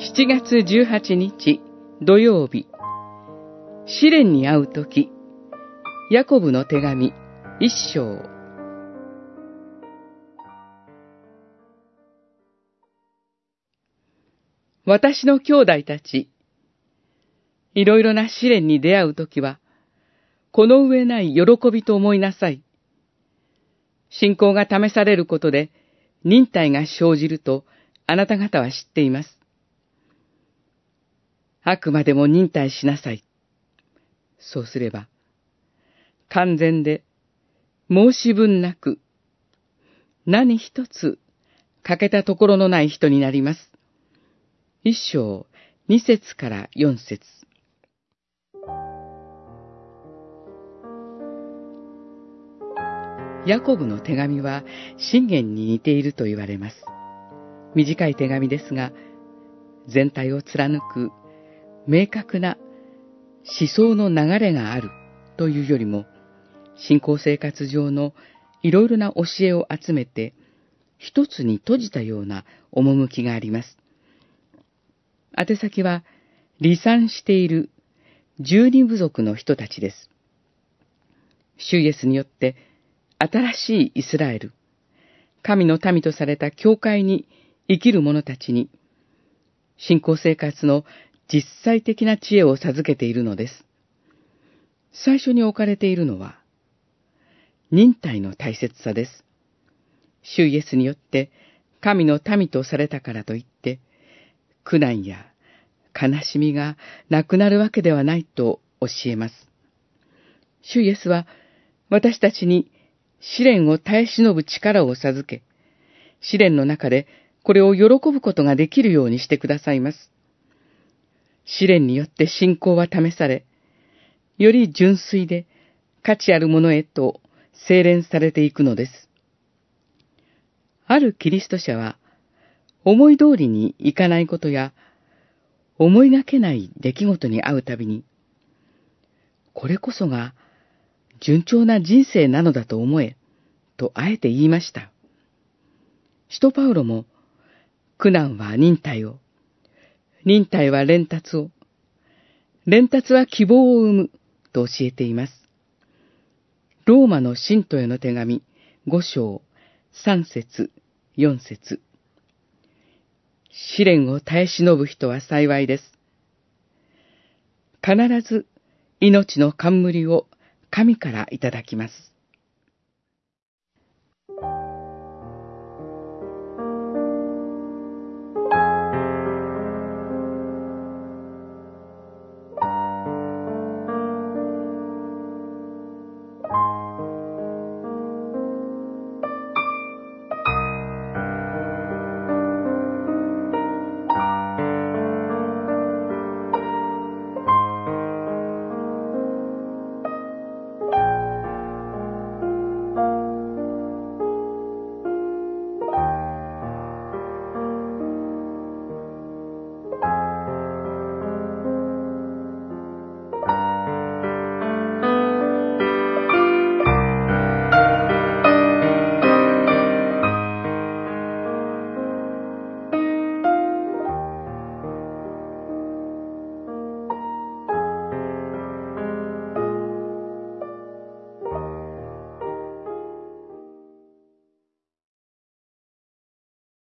7月18日土曜日、試練に会うとき、ヤコブの手紙一章。私の兄弟たち、いろいろな試練に出会うときは、この上ない喜びと思いなさい。信仰が試されることで、忍耐が生じると、あなた方は知っています。あくまでも忍耐しなさい。そうすれば、完全で、申し分なく、何一つ欠けたところのない人になります。一章、二節から四節。ヤコブの手紙は信玄に似ていると言われます。短い手紙ですが、全体を貫く明確な思想の流れがあるというよりも、信仰生活上のいろいろな教えを集めて、一つに閉じたような趣があります。宛先は、離散している十二部族の人たちです。主イエスによって新しいイスラエル、神の民とされた教会に生きる者たちに、信仰生活の実際的な知恵を授けているのです。最初に置かれているのは、忍耐の大切さです。主イエスによって神の民とされたからといって、苦難や悲しみがなくなるわけではないと教えます。主イエスは私たちに試練を耐え忍ぶ力を授け、試練の中でこれを喜ぶことができるようにしてくださいます。試練によって信仰は試され、より純粋で価値あるものへと精錬されていくのです。あるキリスト者は、思い通りにいかないことや、思いがけない出来事に会うたびに、これこそが順調な人生なのだと思え、とあえて言いました。使徒パウロも、苦難は忍耐を、忍耐は連達を、連達は希望を生むと教えています。ローマの信徒への手紙五章三節四節試練を耐え忍ぶ人は幸いです。必ず命の冠を神からいただきます。